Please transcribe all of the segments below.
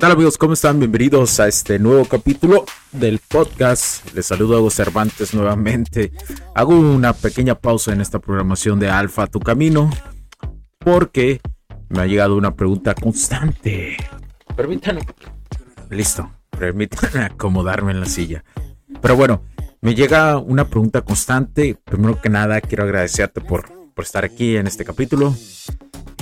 Tal amigos? ¿Cómo están? Bienvenidos a este nuevo capítulo del podcast. Les saludo a Hugo Cervantes nuevamente. Hago una pequeña pausa en esta programación de Alfa Tu Camino porque me ha llegado una pregunta constante. Permítanme. Listo. Permítanme acomodarme en la silla. Pero bueno, me llega una pregunta constante. Primero que nada, quiero agradecerte por, por estar aquí en este capítulo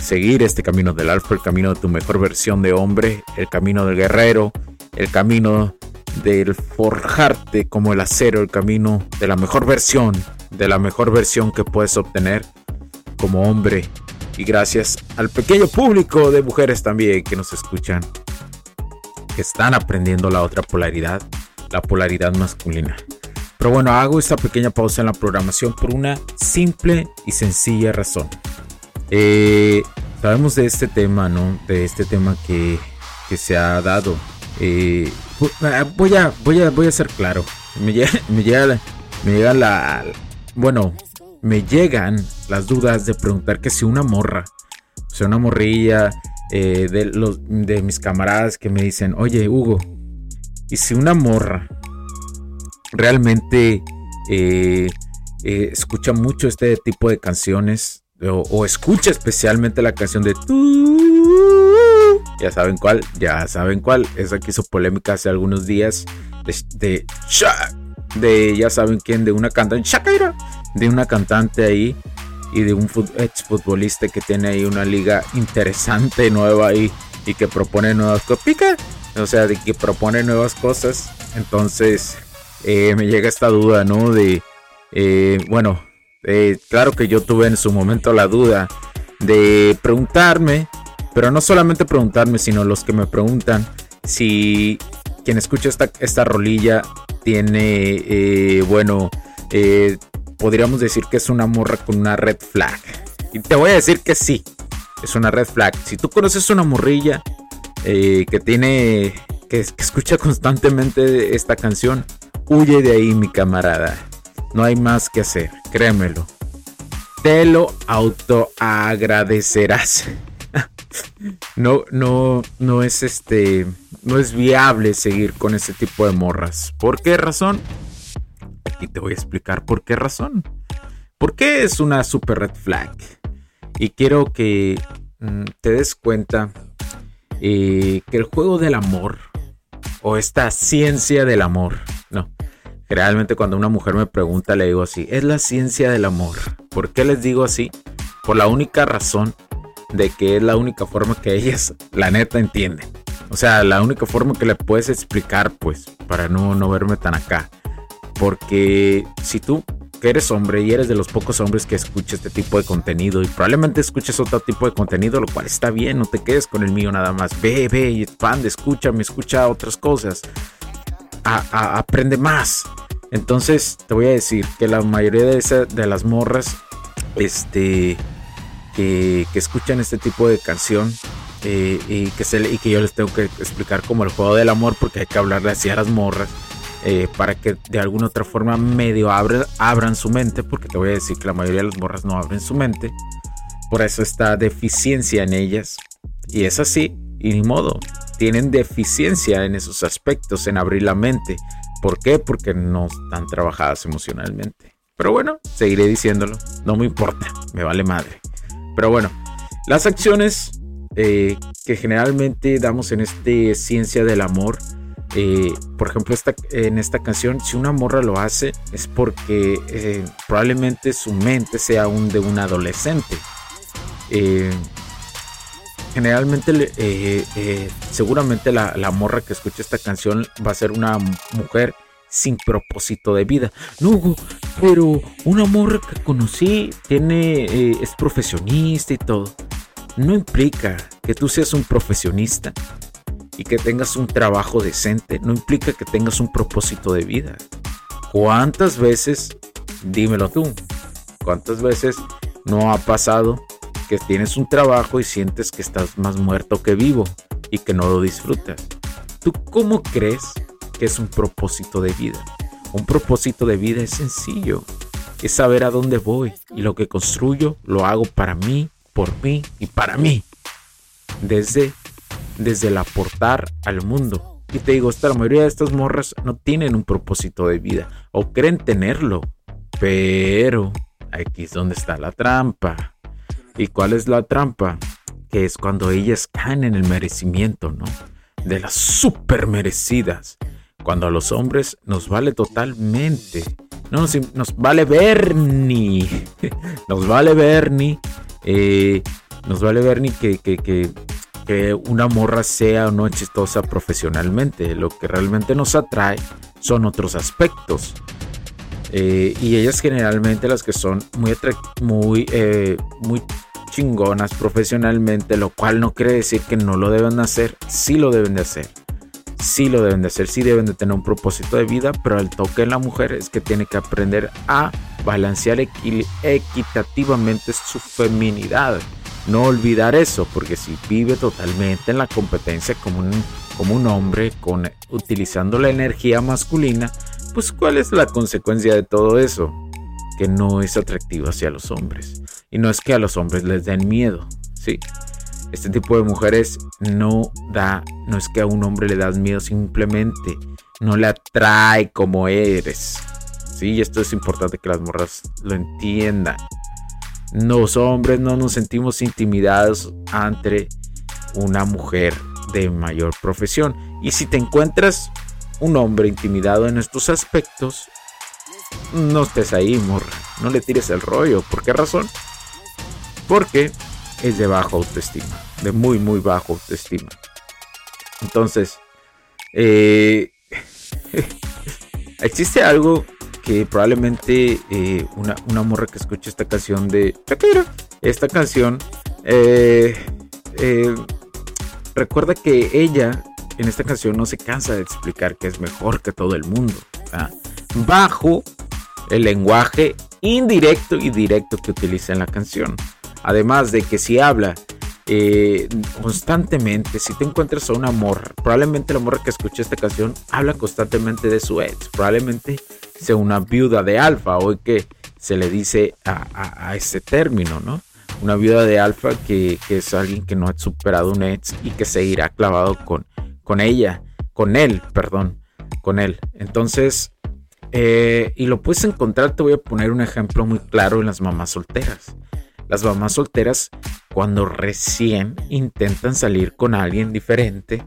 seguir este camino del alfa, el camino de tu mejor versión de hombre, el camino del guerrero, el camino del forjarte como el acero, el camino de la mejor versión, de la mejor versión que puedes obtener como hombre. Y gracias al pequeño público de mujeres también que nos escuchan, que están aprendiendo la otra polaridad, la polaridad masculina. Pero bueno, hago esta pequeña pausa en la programación por una simple y sencilla razón. Eh, de este tema, ¿no? De este tema que, se ha dado. Eh, ah, voy, a, voy, a, voy a ser claro. Me llega, me la... Bueno, me llegan las dudas de preguntar que si una morra, o sea, una morrilla eh, de, los, de mis camaradas que me dicen, oye, Hugo, ¿y si una morra realmente escucha mucho este tipo de canciones? O, escucha especialmente la canción de ya saben cuál, ya saben cuál. Esa que hizo polémica hace algunos días de, de, ya saben quién, de una cantante, de una cantante ahí y de un ex futbolista que tiene ahí una liga interesante nueva ahí y que propone nuevas cosas. O sea, de que propone nuevas cosas. Entonces, eh, me llega esta duda, ¿no? De, eh, bueno, eh, claro que yo tuve en su momento la duda de preguntarme, pero no solamente preguntarme, sino los que me preguntan si quien escucha esta, esta rolilla tiene, eh, bueno, eh, podríamos decir que es una morra con una red flag. Y te voy a decir que sí, es una red flag. Si tú conoces una morrilla que tiene, que escucha constantemente esta canción, huye de ahí, mi camarada. No hay más que hacer, créemelo. Te lo autoagradecerás. no, no, no es este, no es viable seguir con ese tipo de morras. ¿Por qué razón? Aquí te voy a explicar por qué razón. ¿Por qué es una super red flag? Y quiero que mm, te des cuenta eh, que el juego del amor o esta ciencia del amor, no, Realmente cuando una mujer me pregunta le digo así, es la ciencia del amor. ¿Por qué les digo así? Por la única razón de que es la única forma que ellas, la neta, entienden. O sea, la única forma que le puedes explicar, pues, para no, no verme tan acá. Porque si tú que eres hombre y eres de los pocos hombres que escucha este tipo de contenido y probablemente escuches otro tipo de contenido, lo cual está bien, no te quedes con el mío nada más. Ve, ve expande, escucha, me escucha otras cosas. aprende más. Entonces te voy a decir que la mayoría de, de las morras este, que, escuchan este tipo de canción eh, y, que se, y que yo les tengo que explicar como el juego del amor porque hay que hablarle así a las morras eh, para que de alguna otra forma medio abran su mente porque te voy a decir que la mayoría de las morras no abren su mente. Por eso está deficiencia en ellas. Y es así, y ni modo. Tienen deficiencia en esos aspectos, en abrir la mente ¿Por qué? Porque no están trabajadas emocionalmente. Pero bueno, seguiré diciéndolo. No me importa, me vale madre. Pero bueno, las acciones eh, que generalmente damos en este ciencia del amor, eh, por ejemplo, esta, en esta canción, si una morra lo hace es porque eh, probablemente su mente sea aún de un adolescente. Generalmente, seguramente la, la morra que escucha esta canción va a ser una mujer sin propósito de vida. No, pero una morra que conocí tiene, eh, es profesionista y todo. No implica que tú seas un profesionista y que tengas un trabajo decente. No implica que tengas un propósito de vida. ¿Cuántas veces, dímelo tú, cuántas veces no ha pasado que tienes un trabajo y sientes que estás más muerto que vivo y que no lo disfrutas? ¿Tú cómo crees que es un propósito de vida. Un propósito de vida es sencillo, es saber a dónde voy y lo que construyo lo hago para mí, por mí y para mí. Desde, desde el aportar al mundo. Y te digo, esta, la mayoría de estas morras no tienen un propósito de vida o creen tenerlo. Pero aquí es donde está la trampa. ¿Y cuál es la trampa? Que es cuando ellas caen en el merecimiento, ¿no? De las super merecidas cuando a los hombres nos vale totalmente. No nos, vale ver ni. nos vale ver ni. Eh, nos vale ver ni que, que, una morra sea o no chistosa profesionalmente. Lo que realmente nos atrae son otros aspectos. Eh, y ellas generalmente las que son muy, muy, eh, muy chingonas profesionalmente, lo cual no quiere decir que no lo deben hacer, sí lo deben de hacer sí lo deben de hacer, sí deben de tener un propósito de vida, pero el toque en la mujer es que tiene que aprender a balancear equitativamente su feminidad. No olvidar eso, porque si vive totalmente en la competencia como un, como un hombre, con, utilizando la energía masculina, pues ¿cuál es la consecuencia de todo eso? Que no es atractivo hacia los hombres. Y no es que a los hombres les den miedo, ¿sí? Este tipo de mujeres no da, no es que a un hombre le das miedo, simplemente no le atrae como eres. Sí, esto es importante que las morras lo entiendan. Los hombres no nos sentimos intimidados ante una mujer de mayor profesión. Y si te encuentras un hombre intimidado en estos aspectos, no estés ahí, morra. No le tires el rollo. ¿Por qué razón? Porque es de baja autoestima, de muy, muy baja autoestima. Entonces, eh, existe algo que probablemente eh, una, una, morra que escuche esta canción de esta canción, eh, recuerda que ella en esta canción no se cansa de explicar que es mejor que todo el mundo. Bajo el lenguaje indirecto y directo que utiliza en la canción. Además de que si habla eh, constantemente, si te encuentras a una morra, probablemente la morra que escucha esta canción habla constantemente de su ex, probablemente sea una viuda de alfa, hoy que se le dice a, ese término, ¿no? Una viuda de alfa que, es alguien que no ha superado un ex y que se irá clavado con, con ella, con él, perdón, con él. Entonces, eh, y lo puedes encontrar, te voy a poner un ejemplo muy claro en las mamás solteras. Las mamás solteras, cuando recién intentan salir con alguien diferente,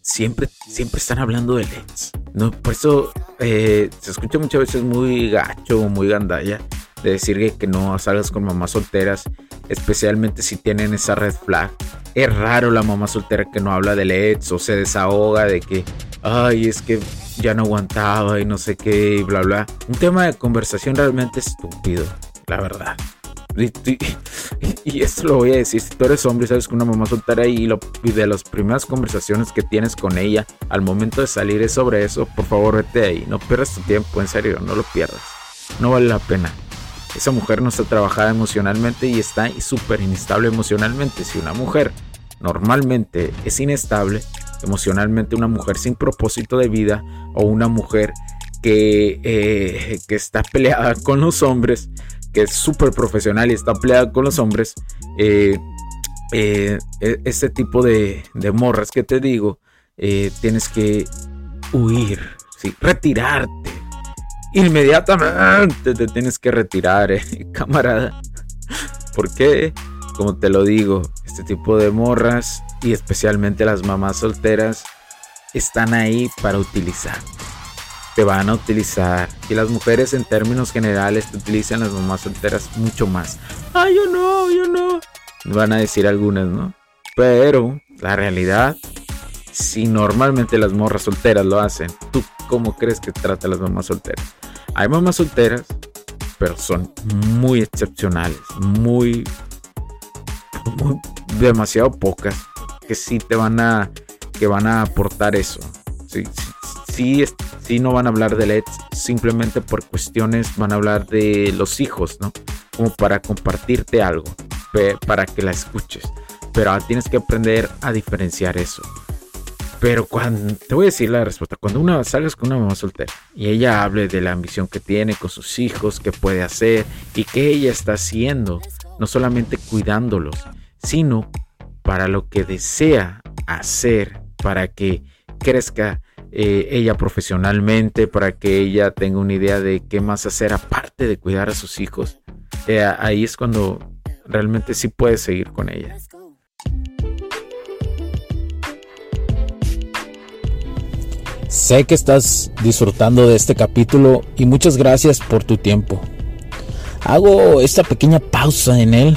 siempre, siempre están hablando de ex. No, por eso eh, se escucha muchas veces muy gacho muy gandalla de decir que, no salgas con mamás solteras, especialmente si tienen esa red flag. Es raro la mamá soltera que no habla de ex o se desahoga de que, ay, es que ya no aguantaba y no sé qué y bla, bla. Un tema de conversación realmente estúpido, la verdad. Y, esto lo voy a decir, si tú eres hombre y sabes que una mamá soltera y, y de las primeras conversaciones que tienes con ella al momento de salir es sobre eso, por favor vete ahí, no pierdas tu tiempo, en serio, no lo pierdas, no vale la pena. Esa mujer no está trabajada emocionalmente y está súper inestable emocionalmente. Si una mujer normalmente es inestable emocionalmente, una mujer sin propósito de vida o una mujer que, eh, que está peleada con los hombres, que es súper profesional y está peleada con los hombres, eh, eh, este tipo de, morras que te digo, eh, tienes que huir ¿sí? retirarte. Inmediatamente te tienes que retirar, eh, camarada. ¿Por qué? Como te lo digo, este tipo de morras y especialmente las mamás solteras están ahí para utilizar. Te van a utilizar. Y las mujeres en términos generales te utilizan las mamás solteras mucho más. Ah, yo no, yo no. Van a decir algunas, ¿no? Pero la realidad, si normalmente las morras solteras lo hacen, ¿tú cómo crees que trata a las mamás solteras? Hay mamás solteras, pero son muy excepcionales, muy, muy demasiado pocas que sí te van a que van a aportar eso. Sí, sí, sí, no van a hablar de LED simplemente por cuestiones, van a hablar de los hijos, ¿no? Como para compartirte algo, para que la escuches. Pero tienes que aprender a diferenciar eso. Pero cuando, te voy a decir la respuesta, cuando una salgas con una mamá soltera y ella hable de la ambición que tiene con sus hijos, qué puede hacer y qué ella está haciendo, no solamente cuidándolos, sino para lo que desea hacer, para que crezca eh, ella profesionalmente, para que ella tenga una idea de qué más hacer aparte de cuidar a sus hijos. Eh, ahí es cuando realmente sí puedes seguir con ella. Sé que estás disfrutando de este capítulo y muchas gracias por tu tiempo. Hago esta pequeña pausa en él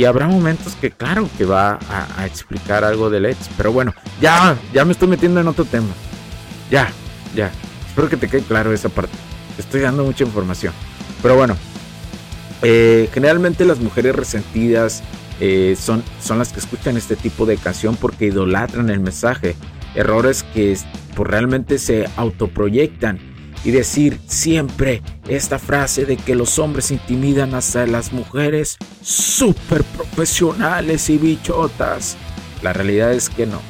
Y habrá momentos que, claro, que va a, explicar algo de LEDs. Pero bueno, ya, ya me estoy metiendo en otro tema. Ya, ya. Espero que te quede claro esa parte. estoy dando mucha información. Pero bueno, eh, generalmente las mujeres resentidas eh, son, son las que escuchan este tipo de canción porque idolatran el mensaje. Errores que pues, realmente se autoproyectan y decir siempre esta frase de que los hombres intimidan hasta las mujeres súper profesionales y bichotas. La realidad es que no.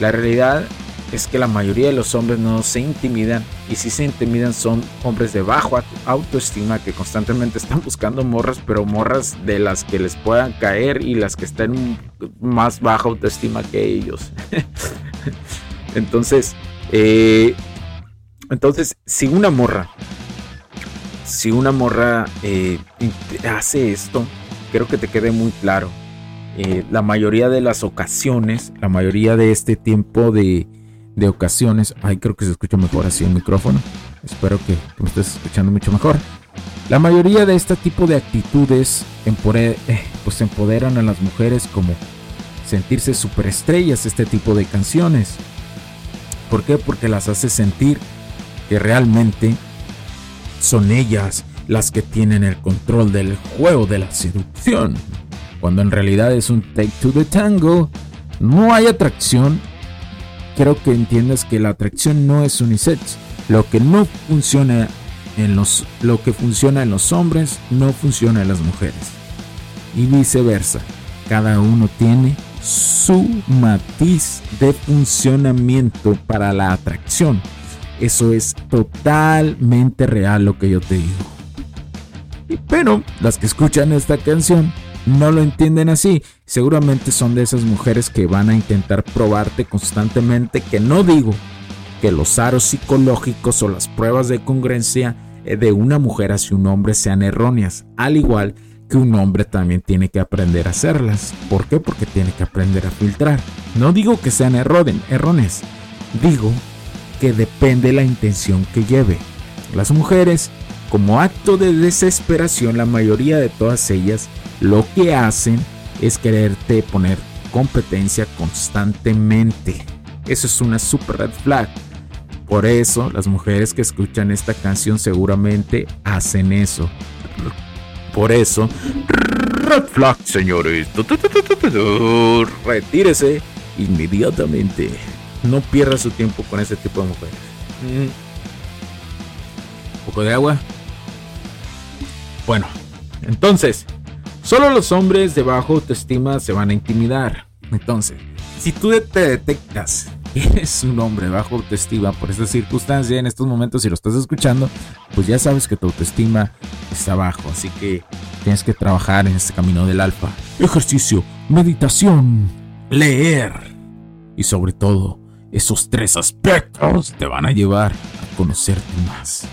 La realidad es que la mayoría de los hombres no se intimidan y si se intimidan son hombres de bajo autoestima que constantemente están buscando morras, pero morras de las que les puedan caer y las que estén más baja autoestima que ellos. Entonces, eh, entonces, si una morra, si una morra eh, hace esto, creo que te quede muy claro. Eh, la mayoría de las ocasiones, la mayoría de este tiempo de, ocasiones, ay, creo que se escucha mejor así el micrófono. Espero que, me estés escuchando mucho mejor. La mayoría de este tipo de actitudes eh, pues empoderan a las mujeres como sentirse superestrellas este tipo de canciones. ¿Por qué? Porque las hace sentir que realmente son ellas las que tienen el control del juego de la seducción. Cuando en realidad es un take to the tango, no hay atracción. Creo que entiendas que la atracción no es unisex. Lo que no funciona en los lo que funciona en los hombres no funciona en las mujeres. Y viceversa. Cada uno tiene su matiz de funcionamiento para la atracción. Eso es totalmente real lo que yo te digo. Pero las que escuchan esta canción no lo entienden así. Seguramente son de esas mujeres que van a intentar probarte constantemente que no digo que los aros psicológicos o las pruebas de congruencia de una mujer hacia un hombre sean erróneas, al igual que un hombre también tiene que aprender a hacerlas. ¿Por qué? Porque tiene que aprender a filtrar. No digo que sean errores, digo que depende la intención que lleve. Las mujeres, como acto de desesperación, la mayoría de todas ellas lo que hacen es quererte poner competencia constantemente. Eso es una super red flag. Por eso las mujeres que escuchan esta canción seguramente hacen eso. Por eso, red flag, señores. Retírese inmediatamente. No pierda su tiempo con ese tipo de mujeres. Un poco de agua. Bueno, entonces, solo los hombres de bajo autoestima se van a intimidar. Entonces, si tú te detectas que eres un hombre bajo autoestima por esta circunstancia en estos momentos, si lo estás escuchando, pues ya sabes que tu autoestima está bajo. Así que tienes que trabajar en este camino del alfa. Ejercicio, meditación, leer y sobre todo, esos tres aspectos te van a llevar a conocerte más.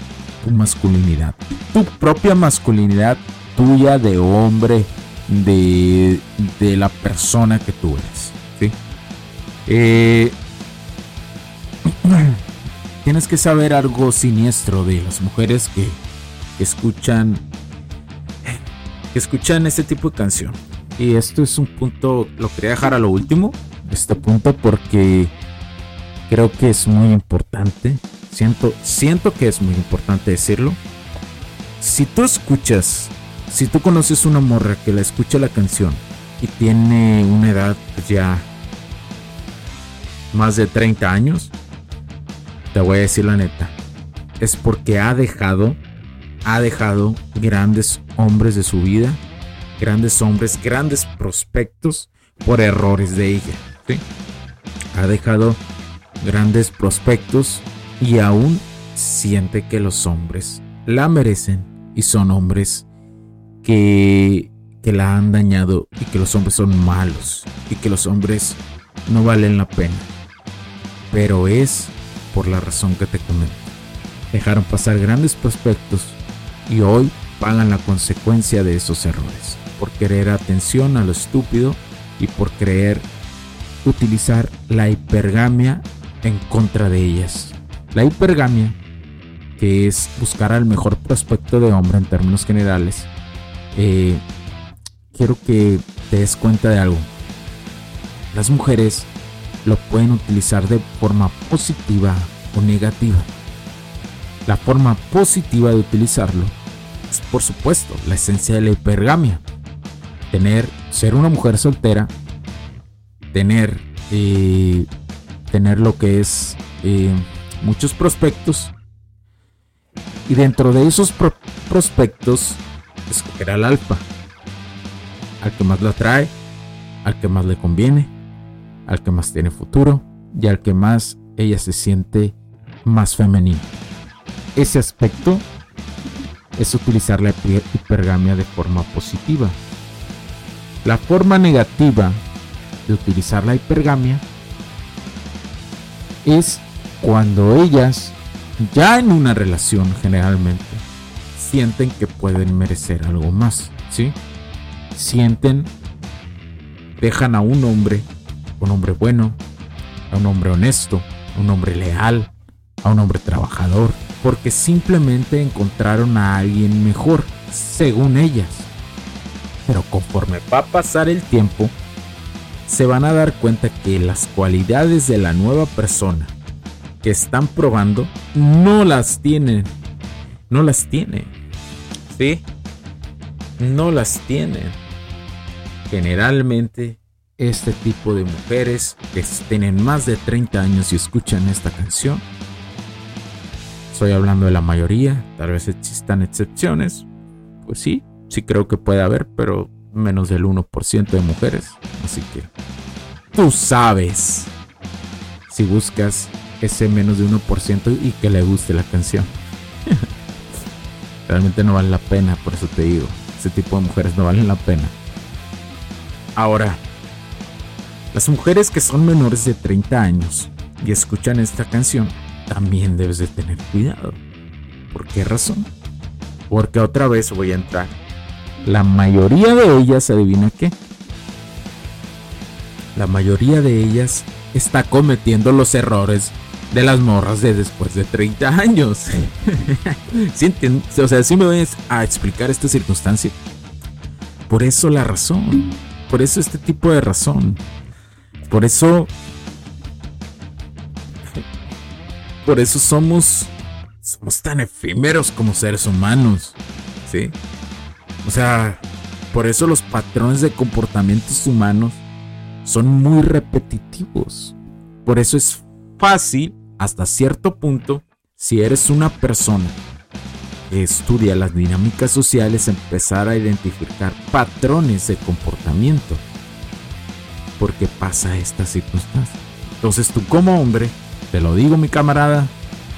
Tu masculinidad, tu propia masculinidad tuya de hombre, de, de la persona que tú eres. Eh, tienes que saber algo siniestro de las mujeres que, escuchan que escuchan este tipo de canción. Y esto es un punto, lo quería dejar a lo último, este punto, porque creo que es muy importante. Siento, siento que es muy importante decirlo. Si tú escuchas, si tú conoces una morra que la escucha la canción y tiene una edad ya más de 30 años, te voy a decir la neta, es porque ha dejado, ha dejado grandes hombres de su vida, grandes hombres, grandes prospectos por errores de ella. ¿sí? Ha dejado grandes prospectos y aún siente que los hombres la merecen y son hombres que, que la han dañado y que los hombres son malos y que los hombres no valen la pena. Pero es por la razón que te comento. Dejaron pasar grandes prospectos y hoy pagan la consecuencia de esos errores, por querer atención a lo estúpido y por creer utilizar la hipergamia en contra de ellas. La hipergamia, que es buscar al mejor prospecto de hombre en términos generales, eh, quiero que te des cuenta de algo. Las mujeres lo pueden utilizar de forma positiva o negativa. La forma positiva de utilizarlo es, por supuesto, la esencia de la hipergamia. Tener, ser una mujer soltera, tener, eh, tener lo que es eh, muchos prospectos y dentro de esos prospectos escoger al alfa, al que más la atrae, al que más le conviene al que más tiene futuro y al que más ella se siente más femenino. Ese aspecto es utilizar la hipergamia de forma positiva. La forma negativa de utilizar la hipergamia es cuando ellas, ya en una relación generalmente, sienten que pueden merecer algo más, ¿sí? Sienten, dejan a un hombre un hombre bueno, a un hombre honesto, un hombre leal, a un hombre trabajador, porque simplemente encontraron a alguien mejor, según ellas. Pero conforme va a pasar el tiempo, se van a dar cuenta que las cualidades de la nueva persona que están probando no las tienen. No las tienen. ¿Sí? No las tienen. Generalmente este tipo de mujeres que tienen más de 30 años y escuchan esta canción. Estoy hablando de la mayoría, tal vez existan excepciones. Pues sí, sí creo que puede haber, pero menos del 1% de mujeres. Así que tú sabes si buscas ese menos de 1% y que le guste la canción. Realmente no vale la pena, por eso te digo, ese tipo de mujeres no valen la pena. Ahora, las mujeres que son menores de 30 años y escuchan esta canción, también debes de tener cuidado. ¿Por qué razón? Porque otra vez voy a entrar la mayoría de ellas, adivina qué. La mayoría de ellas está cometiendo los errores de las morras de después de 30 años. o sea, si me voy a explicar esta circunstancia. Por eso la razón. Por eso este tipo de razón. Por eso. Por eso somos. Somos tan efímeros como seres humanos. ¿Sí? O sea, por eso los patrones de comportamientos humanos son muy repetitivos. Por eso es fácil, hasta cierto punto, si eres una persona que estudia las dinámicas sociales, empezar a identificar patrones de comportamiento. Porque pasa esta circunstancia. Entonces tú como hombre, te lo digo mi camarada,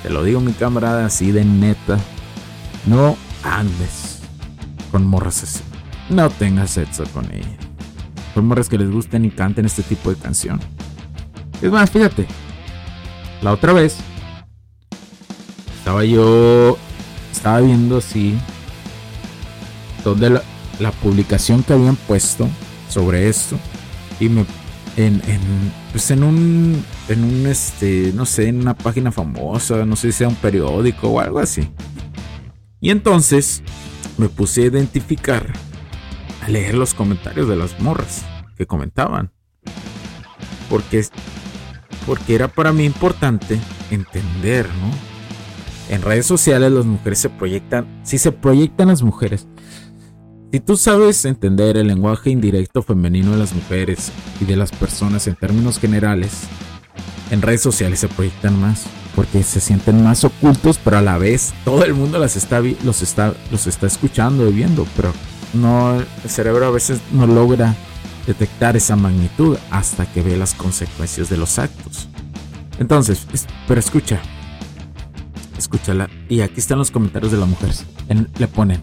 te lo digo mi camarada así de neta, no andes con morras así. No tengas sexo con ella. Con morras que les gusten y canten este tipo de canción. Es más, fíjate, la otra vez estaba yo, estaba viendo así, donde la, publicación que habían puesto sobre esto y me en, en, pues en un en un este no sé en una página famosa no sé si sea un periódico o algo así y entonces me puse a identificar a leer los comentarios de las morras que comentaban. Porque porque era para mí importante entender, ¿no? En redes sociales las mujeres se proyectan, si se proyectan las mujeres, si tú sabes entender el lenguaje indirecto femenino de las mujeres y de las personas en términos generales, en redes sociales se proyectan más, porque se sienten más ocultos, pero a la vez todo el mundo las está, los, está, los está escuchando y viendo, pero no, el cerebro a veces no logra detectar esa magnitud hasta que ve las consecuencias de los actos. Entonces, pero escucha, escúchala. Y aquí están los comentarios de las mujeres. le ponen.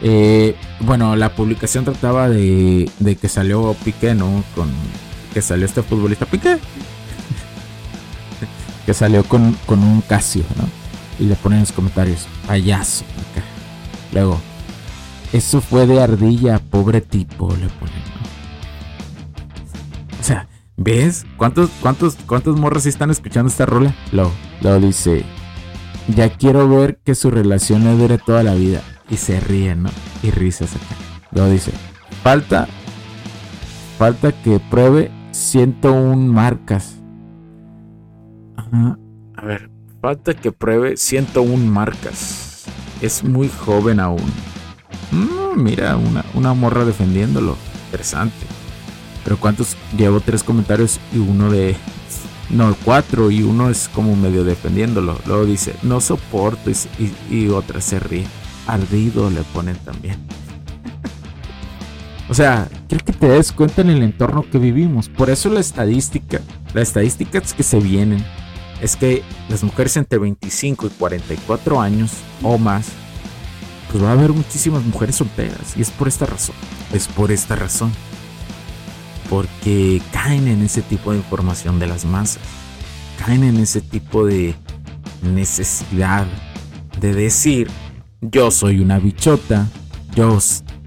Eh, bueno, la publicación trataba de, de, que salió Piqué, ¿no? Con que salió este futbolista Piqué. Que salió con, con, un Casio, ¿no? Y le ponen en los comentarios, payaso. Luego, eso fue de ardilla, pobre tipo, le ponen. ¿Ves? ¿Cuántos, cuántos, ¿Cuántos morros están escuchando esta rola? Lo, lo dice. Ya quiero ver que su relación le dure toda la vida. Y se ríe, ¿no? Y risas acá. Lo dice. Falta. Falta que pruebe 101 marcas. A ver. Falta que pruebe 101 marcas. Es muy joven aún. Mm, mira, una, una morra defendiéndolo. Interesante. Pero ¿cuántos? Llevo tres comentarios y uno de... No, cuatro y uno es como medio defendiéndolo. Luego dice, no soporto y, otra se ríe. Ardido le ponen también. o sea, quiero que te des cuenta en el entorno que vivimos. Por eso la estadística, las estadísticas que se vienen, es que las mujeres entre 25 y 44 años o más, pues va a haber muchísimas mujeres solteras. Y es por esta razón. Es por esta razón porque caen en ese tipo de información de las masas, caen en ese tipo de necesidad de decir, yo soy una bichota, yo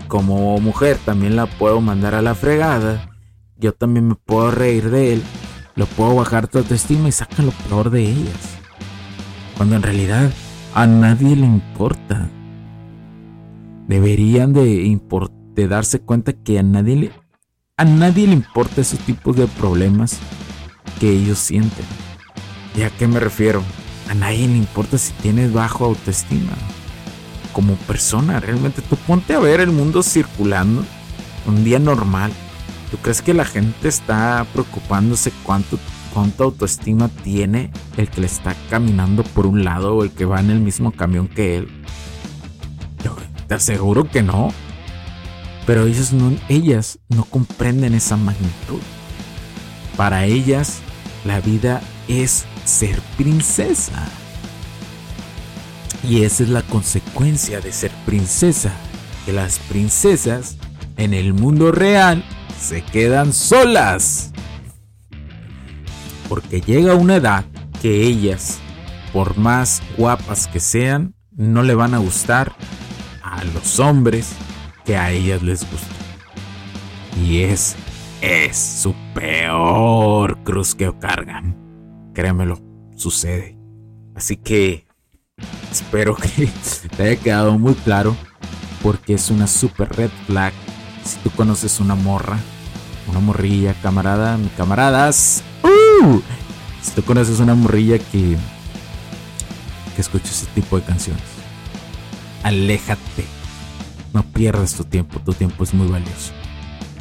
como mujer también la puedo mandar a la fregada, yo también me puedo reír de él, lo puedo bajar tu autoestima y saca lo peor de ellas. Cuando en realidad a nadie le importa. Deberían de, de darse cuenta que a nadie le, a nadie le importa esos tipos de problemas que ellos sienten. ¿Y a qué me refiero? A nadie le importa si tienes bajo autoestima. Como persona, realmente tú ponte a ver el mundo circulando un día normal. ¿Tú crees que la gente está preocupándose cuánto, cuánta autoestima tiene el que le está caminando por un lado o el que va en el mismo camión que él? Te aseguro que no. Pero ellos no, ellas no comprenden esa magnitud. Para ellas, la vida es ser princesa. Y esa es la consecuencia de ser princesa. Que las princesas en el mundo real se quedan solas. Porque llega una edad que ellas, por más guapas que sean, no le van a gustar a los hombres que a ellas les gusta. Y es, es su peor cruz que cargan. Créemelo, sucede. Así que espero que te haya quedado muy claro porque es una super red flag. Si tú conoces una morra, una morrilla, camarada, camaradas. ¡uh! Si tú conoces una morrilla que, que escucha ese tipo de canciones, aléjate. No pierdas tu tiempo, tu tiempo es muy valioso.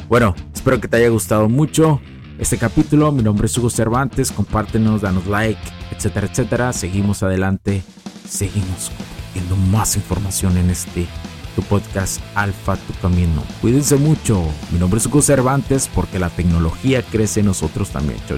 Bueno, espero que te haya gustado mucho este capítulo. Mi nombre es Hugo Cervantes. Compártenos, danos like, etcétera, etcétera. Seguimos adelante. Seguimos compartiendo más información en este tu podcast Alfa Tu Camino. Cuídense mucho. Mi nombre es Hugo Cervantes porque la tecnología crece en nosotros también. Chau.